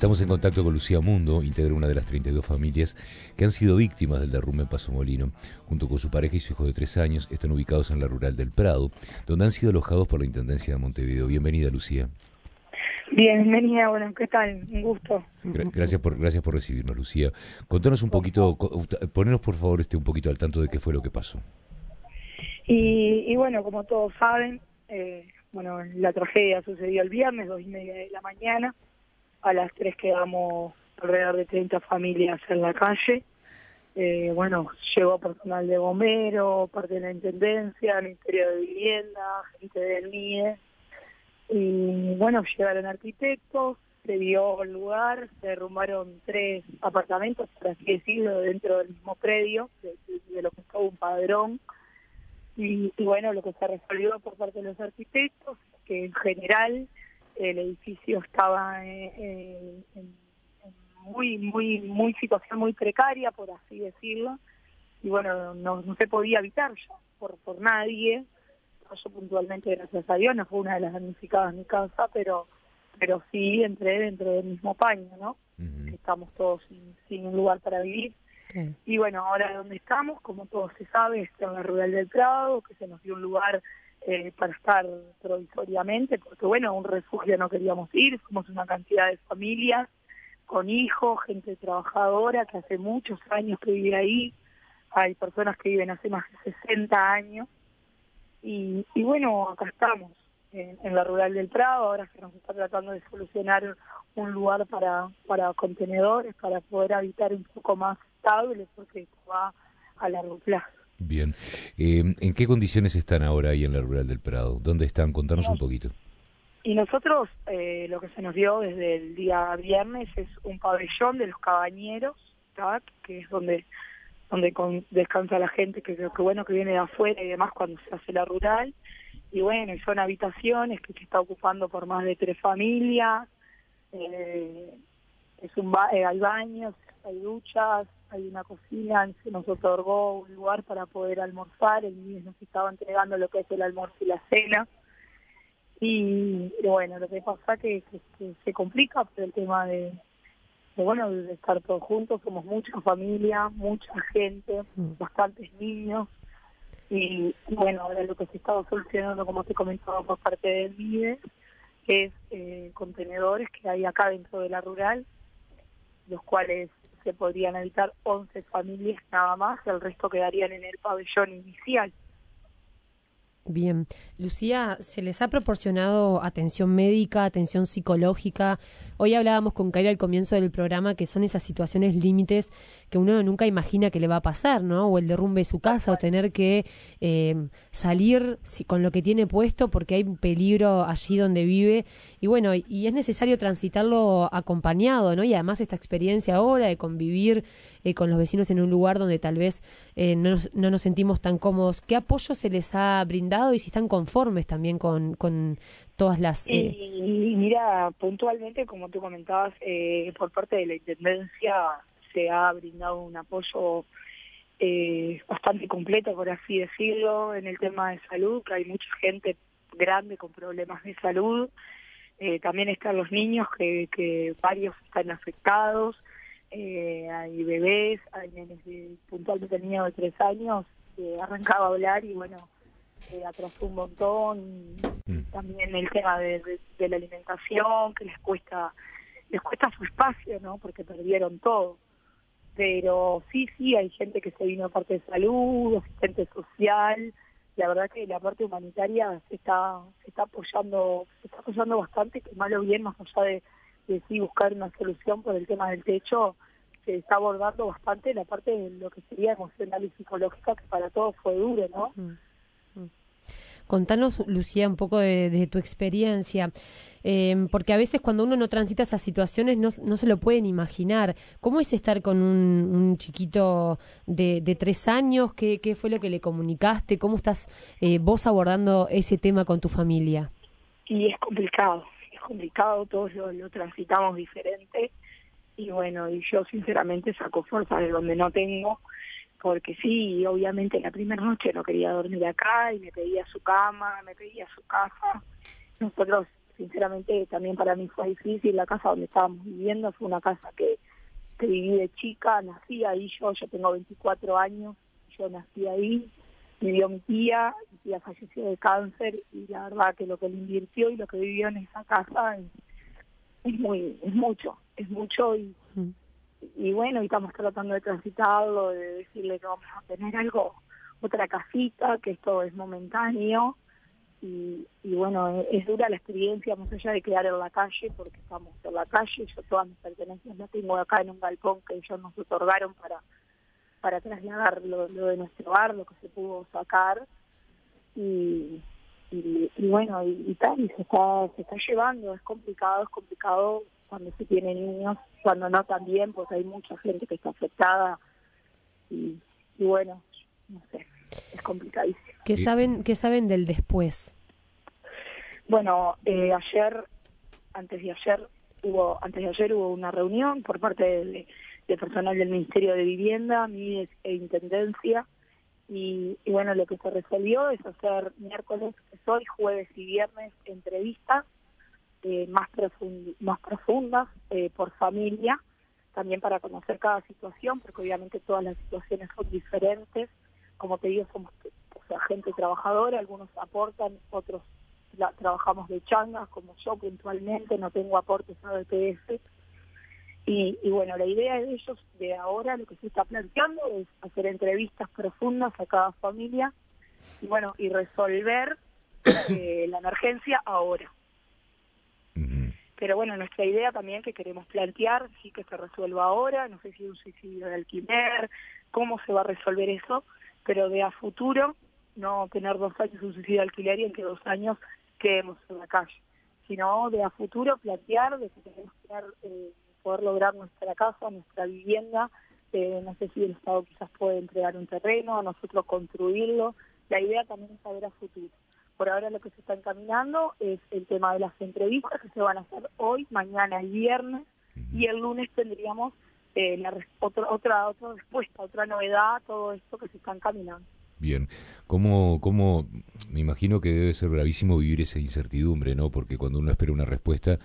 Estamos en contacto con Lucía Mundo, integra una de las 32 familias que han sido víctimas del derrumbe en Paso Molino. Junto con su pareja y su hijo de tres años, están ubicados en la rural del Prado, donde han sido alojados por la Intendencia de Montevideo. Bienvenida, Lucía. Bienvenida, bueno, ¿qué tal? Un gusto. gracias por gracias por recibirnos, Lucía. Contanos un poquito, ponernos por favor este un poquito al tanto de qué fue lo que pasó. Y, bueno, como todos saben, eh, bueno, la tragedia sucedió el viernes, dos y media de la mañana. A las tres quedamos alrededor de 30 familias en la calle. Eh, bueno, llegó personal de bombero, parte de la Intendencia, Ministerio de Vivienda, gente del MIE. Y bueno, llegaron arquitectos, se vio el lugar, se derrumbaron tres apartamentos, por así decirlo, dentro del mismo predio, de, lo que estaba un padrón. Y, bueno, lo que se resolvió por parte de los arquitectos, que en general el edificio estaba en, muy, muy, muy situación muy precaria, por así decirlo, y bueno, no, no se podía habitar ya por, por nadie. Yo puntualmente, gracias a Dios, no fue una de las damnificadas en mi casa, pero pero sí entré dentro del mismo paño, ¿no? Estamos todos sin, un lugar para vivir. Y bueno, ahora donde estamos, como todo se sabe, está en la Rural del Prado, que se nos dio un lugar eh, para estar provisoriamente, porque bueno, un refugio no queríamos ir, somos una cantidad de familias con hijos, gente trabajadora que hace muchos años que vive ahí, hay personas que viven hace más de 60 años, y, y bueno, acá estamos, en, la Rural del Prado, ahora se nos está tratando de solucionar un lugar para, para contenedores, para poder habitar un poco más estable, porque va a largo plazo. Bien. Eh, ¿En qué condiciones están ahora ahí en la Rural del Prado? ¿Dónde están? Contanos un poquito. Y nosotros eh, lo que se nos dio desde el día viernes es un pabellón de los cabañeros, que es donde donde descansa la gente, que creo que bueno que viene de afuera y demás cuando se hace la rural. Y bueno, son habitaciones que se está ocupando por más de tres familias. Eh, es un eh, hay baños, hay duchas, hay una cocina, se nos otorgó un lugar para poder almorzar, el niño nos estaba entregando lo que es el almuerzo y la cena. Y, bueno, lo que pasa que, que, se complica por el tema de, bueno, de estar todos juntos, somos mucha familia, mucha gente, mm. bastantes niños. Y bueno, ahora lo que se estaba solucionando, como te comentaba por parte del MIDE, es eh, contenedores que hay acá dentro de la rural, los cuales se podrían habitar 11 familias nada más, el resto quedarían en el pabellón inicial. Bien. Lucía, ¿se les ha proporcionado atención médica, atención psicológica? Hoy hablábamos con Kaira al comienzo del programa que son esas situaciones límites que uno nunca imagina que le va a pasar, ¿no? O el derrumbe de su casa o tener que eh, salir con lo que tiene puesto porque hay un peligro allí donde vive. Y bueno, y es necesario transitarlo acompañado, ¿no? Y además esta experiencia ahora de convivir eh, con los vecinos en un lugar donde tal vez eh, no, nos, no nos sentimos tan cómodos. ¿Qué apoyo se les ha brindado y si están conformes también con, con todas las... Eh... Y, mira, puntualmente, como tú comentabas, eh, por parte de la Intendencia se ha brindado un apoyo eh, bastante completo, por así decirlo, en el tema de salud, que hay mucha gente grande con problemas de salud. Eh, también están los niños, que, que varios están afectados. Eh, hay bebés, hay nenes de, puntualmente niño de tres años que arrancaba a hablar y bueno, eh, atrasó un montón. Mm. También el tema de, la alimentación, que les cuesta, les cuesta su espacio, ¿no? Porque perdieron todo. Pero sí, sí, hay gente que se vino a parte de salud, asistente social. La verdad que la parte humanitaria se está, se está apoyando, se está apoyando bastante, que malo bien, más allá de que sí buscar una solución por el tema del techo, se está abordando bastante la parte de lo que sería emocional y psicológica, que para todos fue duro, ¿no? Mm. Contanos, Lucía, un poco de, tu experiencia, eh, porque a veces cuando uno no transita esas situaciones no, no se lo pueden imaginar. ¿Cómo es estar con un, chiquito de, tres años? ¿Qué, ¿Qué, fue lo que le comunicaste? ¿Cómo estás eh, vos abordando ese tema con tu familia? Y es complicado, complicado, todos lo, transitamos diferente y bueno, y yo sinceramente saco fuerza de donde no tengo, porque sí, obviamente la primera noche no quería dormir acá y me pedía su cama, me pedía su casa. Nosotros sinceramente también para mí fue difícil. La casa donde estábamos viviendo fue una casa que, que viví de chica, nací ahí yo, yo tengo 24 años, yo nací ahí, vivió mi tía, mi tía falleció de cáncer y la verdad que lo que le invirtió y lo que vivió en esa casa es, muy, es mucho, es mucho y, y bueno, y estamos tratando de transitarlo, de decirle que vamos a tener algo, otra casita, que esto es momentáneo. Y, y bueno, es, dura la experiencia, más allá de quedar en la calle, porque estamos en la calle, yo todas mis pertenencias las tengo acá en un balcón que ellos nos otorgaron para para trasladar lo, de nuestro hogar, lo que se pudo sacar. Y, y, bueno, y, tal, y se está, se está llevando, es complicado, es complicado cuando se tiene niños, cuando no también, porque hay mucha gente que está afectada y, y bueno, no sé, es complicadísimo. ¿Qué saben, qué saben del después? Bueno, eh, ayer, antes de ayer, hubo, antes de ayer hubo una reunión por parte de, personal del Ministerio de Vivienda, mi e Intendencia, y, bueno, lo que se resolvió es hacer miércoles, hoy, jueves y viernes entrevistas eh, más, más profundas eh, por familia, también para conocer cada situación, porque obviamente todas las situaciones son diferentes. Como te digo, somos gente trabajadora, algunos aportan, otros trabajamos de changas, como yo puntualmente, no tengo aportes a BPS. Y, y, bueno, la idea de ellos de ahora, lo que se está planteando es hacer entrevistas profundas a cada familia y bueno, y resolver eh, la emergencia ahora. Pero bueno, nuestra idea también que queremos plantear, sí que se resuelva ahora, no sé si un suicidio de alquiler, cómo se va a resolver eso, pero de a futuro no tener dos años un suicidio de alquiler y en que dos años quedemos en la calle, sino de a futuro plantear de que queremos eh, poder lograr nuestra casa, nuestra vivienda, eh, no sé si el Estado quizás puede entregar un terreno, a nosotros construirlo, la idea también es saber a futuro. Por ahora lo que se está encaminando es el tema de las entrevistas que se van a hacer hoy, mañana y viernes, y el lunes tendríamos eh, la, otra, otra, otra respuesta, otra novedad, todo esto que se está encaminando. Bien, ¿Cómo, ¿cómo, me imagino que debe ser bravísimo vivir esa incertidumbre, ¿no? Porque cuando uno espera una respuesta,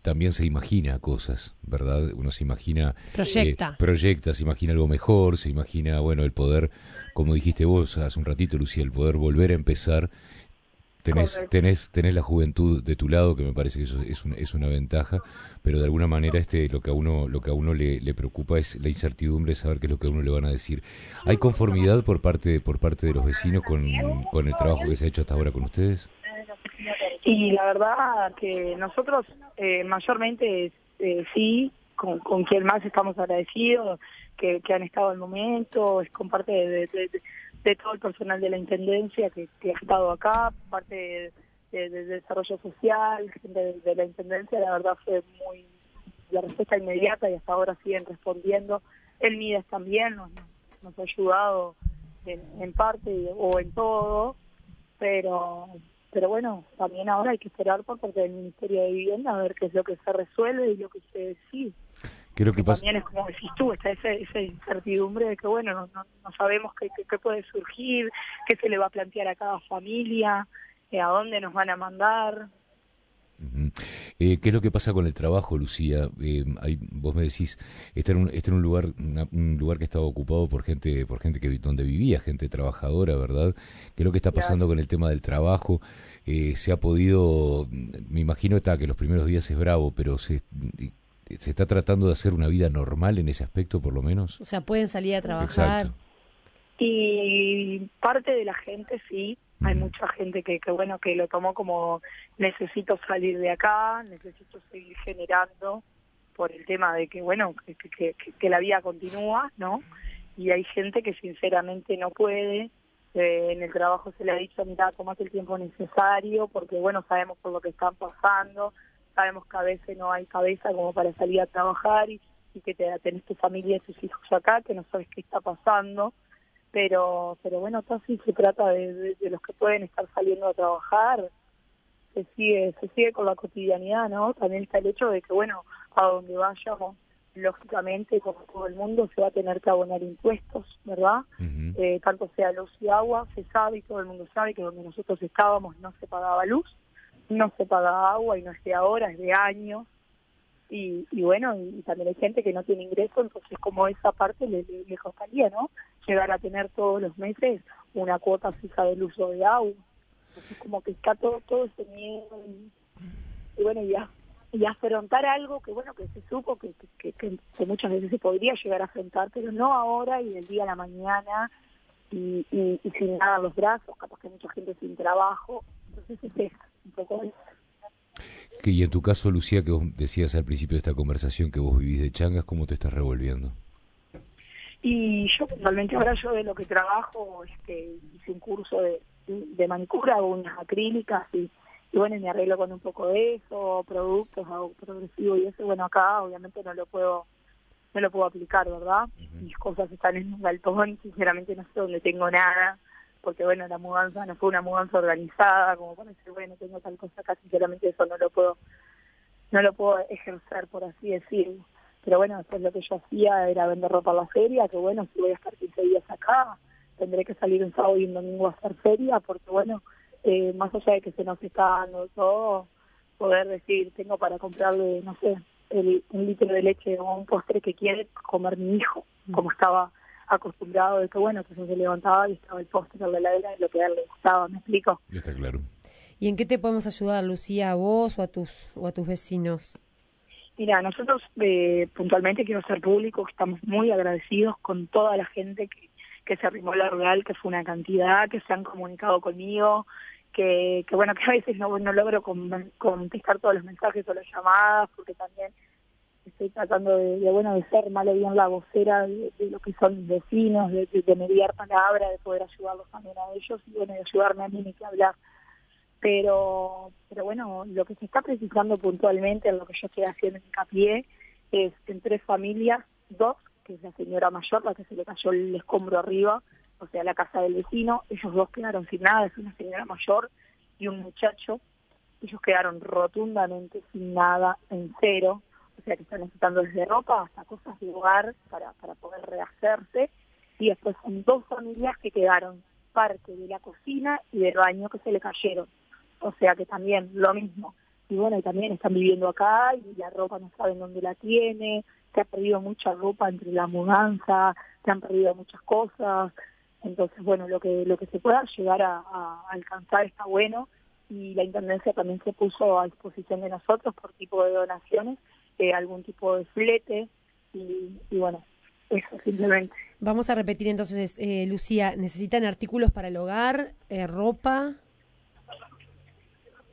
también se imagina cosas, ¿verdad? Uno se imagina... Proyecta. Eh, proyecta, se imagina algo mejor, se imagina, bueno, el poder, como dijiste vos hace un ratito, Lucía, el poder volver a empezar tenés, tenés, tenés la juventud de tu lado, que me parece que eso es, es una ventaja, pero de alguna manera este lo que a uno, lo que a uno le, le, preocupa es la incertidumbre, saber qué es lo que a uno le van a decir. ¿Hay conformidad por parte, por parte de los vecinos con, con el trabajo que se ha hecho hasta ahora con ustedes? Y la verdad que nosotros eh, mayormente eh, sí, con, con quien más estamos agradecidos, que, que han estado al momento, es con parte de de todo el personal de la Intendencia que, ha estado acá, parte de, desarrollo social, gente de, la Intendencia, la verdad fue muy la respuesta inmediata y hasta ahora siguen respondiendo. El MIDES también nos, nos ha ayudado en, parte o en todo, pero pero bueno, también ahora hay que esperar por parte del Ministerio de Vivienda a ver qué es lo que se resuelve y lo que se decide. Creo que También es como decís tú, está esa, esa incertidumbre de que, bueno, no, no, sabemos qué, qué, puede surgir, qué se le va a plantear a cada familia, eh, a dónde nos van a mandar. Eh, ¿Qué es lo que pasa con el trabajo, Lucía? Eh, hay, vos me decís, está en un, está en un lugar un lugar que estaba ocupado por gente por gente que donde vivía, gente trabajadora, ¿verdad? ¿Qué es lo que está pasando con el tema del trabajo? Eh, se ha podido, me imagino está que los primeros días es bravo, pero se, se está tratando de hacer una vida normal en ese aspecto, por lo menos. O sea, pueden salir a trabajar. Y parte de la gente sí, hay mucha gente que, que, bueno, que lo tomó como necesito salir de acá, necesito seguir generando por el tema de que, bueno, que, que, que la vida continúa, ¿no? Y hay gente que sinceramente no puede, eh, en el trabajo se le ha dicho, mira, tomate el tiempo necesario, porque, bueno, sabemos por lo que están pasando, sabemos que a veces no hay cabeza como para salir a trabajar y, que te, tenés tu familia y tus hijos acá, que no sabes qué está pasando, pero pero bueno, casi se trata de, los que pueden estar saliendo a trabajar, se sigue, se sigue con la cotidianidad, ¿no? También está el hecho de que, bueno, a donde vayamos, lógicamente, como todo el mundo, se va a tener que abonar impuestos, ¿verdad? eh, tanto sea luz y agua, se sabe y todo el mundo sabe que donde nosotros estábamos no se pagaba luz, no se paga agua y no es de ahora, es de años. Y, y bueno, y, también hay gente que no tiene ingreso, entonces como esa parte le, le, costaría, ¿no? Llegar a tener todos los meses una cuota fija del uso de agua. Entonces como que está todo, todo ese miedo y, bueno, ya y afrontar algo que bueno que se supo que, que, muchas veces se podría llegar a afrontar pero no ahora y del día a la mañana y, sin nada en los brazos capaz que mucha gente sin trabajo entonces es un poco eso que, y en tu caso, Lucía, que vos decías al principio de esta conversación que vos vivís de changas, ¿cómo te estás revolviendo? Y yo puntualmente ahora yo de lo que trabajo, este, hice un curso de, de manicura, unas acrílicas y, y bueno, me arreglo con un poco de eso, productos, hago progresivo y eso, bueno, acá obviamente no lo puedo no lo puedo aplicar, ¿verdad? Mis cosas están en un galpón, sinceramente no sé dónde tengo nada, porque bueno, la mudanza no fue una mudanza organizada, como para decir, bueno, tengo tal cosa acá, sinceramente eso no lo puedo, no lo puedo ejercer, por así decirlo. Pero bueno, después lo que yo hacía era vender ropa a la feria, que bueno, si voy a estar 15 días acá, tendré que salir un sábado y un domingo a hacer feria, porque bueno, eh, más allá de que se nos está dando todo, poder decir, tengo para comprarle, no sé, el, un litro de leche o un postre que quiere comer mi hijo, como estaba acostumbrado de que, bueno, que se levantaba y estaba el postre en la heladera de lo que a él le gustaba, ¿me explico? está claro. ¿Y en qué te podemos ayudar, Lucía, a vos o a tus, o a tus vecinos? Mira, nosotros eh, puntualmente quiero ser público, estamos muy agradecidos con toda la gente que, que se arrimó a la rural, que fue una cantidad, que se han comunicado conmigo, que, que bueno, que a veces no, no logro contestar todos los mensajes o las llamadas, porque también estoy tratando de, bueno de ser mal o bien la vocera de, lo que son mis vecinos, de, de, mediar palabra, de poder ayudarlos también a ellos y bueno de ayudarme a mí ni que hablar. Pero, pero bueno, lo que se está precisando puntualmente, en lo que yo estoy haciendo en hincapié, es en tres familias, dos, que es la señora mayor, la que se le cayó el escombro arriba, o sea, la casa del vecino, ellos dos quedaron sin nada, es una señora mayor y un muchacho, ellos quedaron rotundamente sin nada, en cero, o sea que están necesitando desde ropa hasta cosas de hogar para, para poder rehacerse, y después son dos familias que quedaron parte de la cocina y del baño que se le cayeron, o sea que también lo mismo, y bueno, y también están viviendo acá y la ropa no saben dónde la tiene, se ha perdido mucha ropa entre la mudanza, se han perdido muchas cosas, entonces bueno, lo que lo que se pueda llegar a, a alcanzar está bueno. Y la Intendencia también se puso a disposición de nosotros por tipo de donaciones algún tipo de flete y, bueno, eso simplemente. Vamos a repetir entonces, eh, Lucía, ¿necesitan artículos para el hogar, eh, ropa?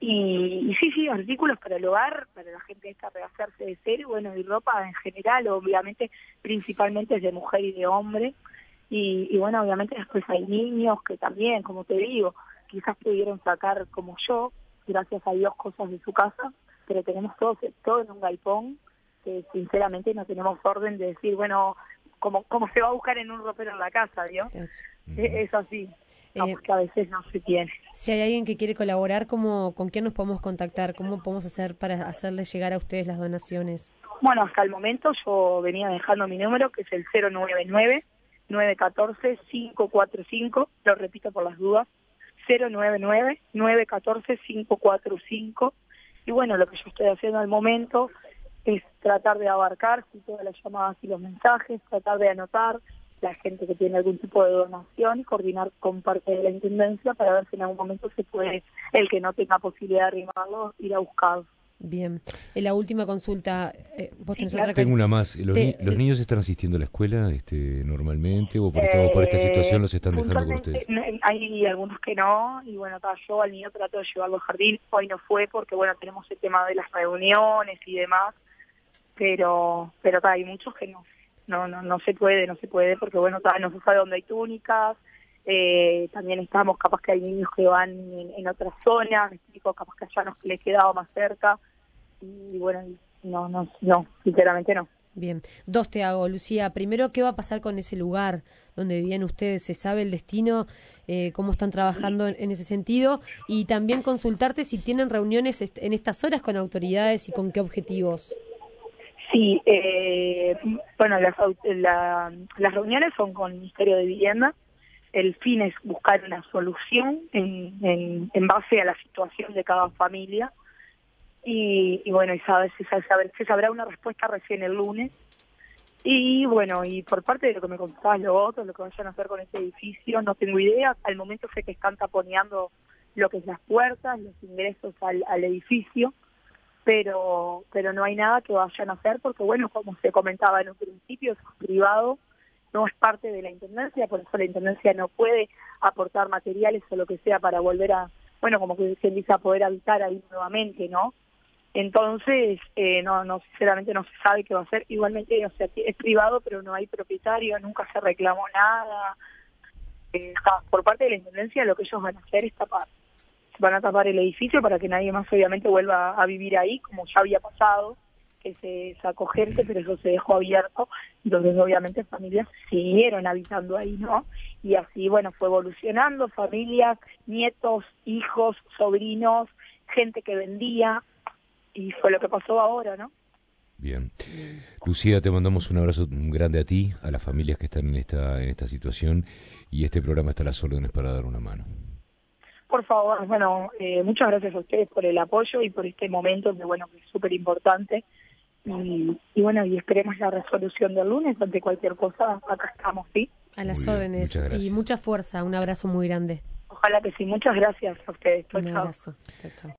Y, sí, sí, artículos para el hogar, para la gente que está rehacerse de cero, bueno, y ropa en general, obviamente, principalmente es de mujer y de hombre. Y, y bueno, obviamente después hay niños que también, como te digo, quizás pudieron sacar como yo, gracias a Dios, cosas de su casa, pero tenemos todo, todo en un galpón que sinceramente no tenemos orden de decir, bueno, como, como se va a buscar en un ropero en la casa, ¿vio? Es, así. Eh, que a veces no se tiene. Si hay alguien que quiere colaborar, ¿cómo, ¿con quién nos podemos contactar? ¿Cómo podemos hacer para hacerles llegar a ustedes las donaciones? Bueno, hasta el momento yo venía dejando mi número, que es el 099-914-545, lo repito por las dudas, 099-914-545 y bueno, lo que yo estoy haciendo al momento es tratar de abarcar todas las llamadas y los mensajes, tratar de anotar la gente que tiene algún tipo de donación y coordinar con parte de la intendencia para ver si en algún momento se puede, el que no tenga posibilidad de arrimarlo, ir a buscarlo. Bien. En la última consulta, eh, vos tenés Tengo una más. ¿Los, ¿Los, niños están asistiendo a la escuela este, normalmente o por, esta, por esta situación los están dejando con ustedes? Hay algunos que no y bueno, yo al niño trato de llevarlo al jardín. Hoy no fue porque bueno, tenemos el tema de las reuniones y demás, pero pero hay muchos que no. No, no, no se puede, no se puede porque bueno, no se sabe dónde hay túnicas, eh, también estamos, capaz que hay niños que van en, otras zonas, capaz que allá nos les quedado más cerca, y bueno, no, no, no, sinceramente no. Bien, dos te hago, Lucía. Primero, ¿qué va a pasar con ese lugar donde vivían ustedes? ¿Se sabe el destino? Eh, ¿Cómo están trabajando en, ese sentido? Y también consultarte si tienen reuniones en estas horas con autoridades y con qué objetivos. Sí, eh, bueno, las, las reuniones son con el Ministerio de Vivienda, el fin es buscar una solución en, en, en base a la situación de cada familia y, y bueno, y sabe, se, sabe, se sabrá una respuesta recién el lunes. Y bueno, y por parte de lo que me contabas lo otro, lo que vayan a hacer con este edificio, no tengo idea. Al momento sé que están taponeando lo que es las puertas, los ingresos al, al edificio, pero pero no hay nada que vayan a hacer porque, bueno, como se comentaba en un principio, es privado, no es parte de la Intendencia, por eso la Intendencia no puede aportar materiales o lo que sea para volver a, bueno, como que se dice, a poder habitar ahí nuevamente, ¿no? Entonces, eh, no, no, sinceramente no se sabe qué va a hacer. Igualmente, o sea, es privado, pero no hay propietario, nunca se reclamó nada. Eh, por parte de la Intendencia, lo que ellos van a hacer es tapar. Van a tapar el edificio para que nadie más, obviamente, vuelva a vivir ahí, como ya había pasado, que se sacó gente, pero eso se dejó abierto. Entonces, obviamente, familias siguieron habitando ahí, ¿no? Y así, bueno, fue evolucionando, familias, nietos, hijos, sobrinos, gente que vendía, y fue lo que pasó ahora, ¿no? Bien. Lucía, te mandamos un abrazo grande a ti, a las familias que están en esta, en esta situación y este programa está a las órdenes para dar una mano. Por favor, bueno, eh, muchas gracias a ustedes por el apoyo y por este momento que, bueno, que es súper importante. Y, y, bueno, y esperemos la resolución del lunes ante cualquier cosa. Acá estamos, ¿sí? A las órdenes y mucha fuerza. Un abrazo muy grande. Ojalá que sí. Muchas gracias a ustedes. Un abrazo. Chao, chao.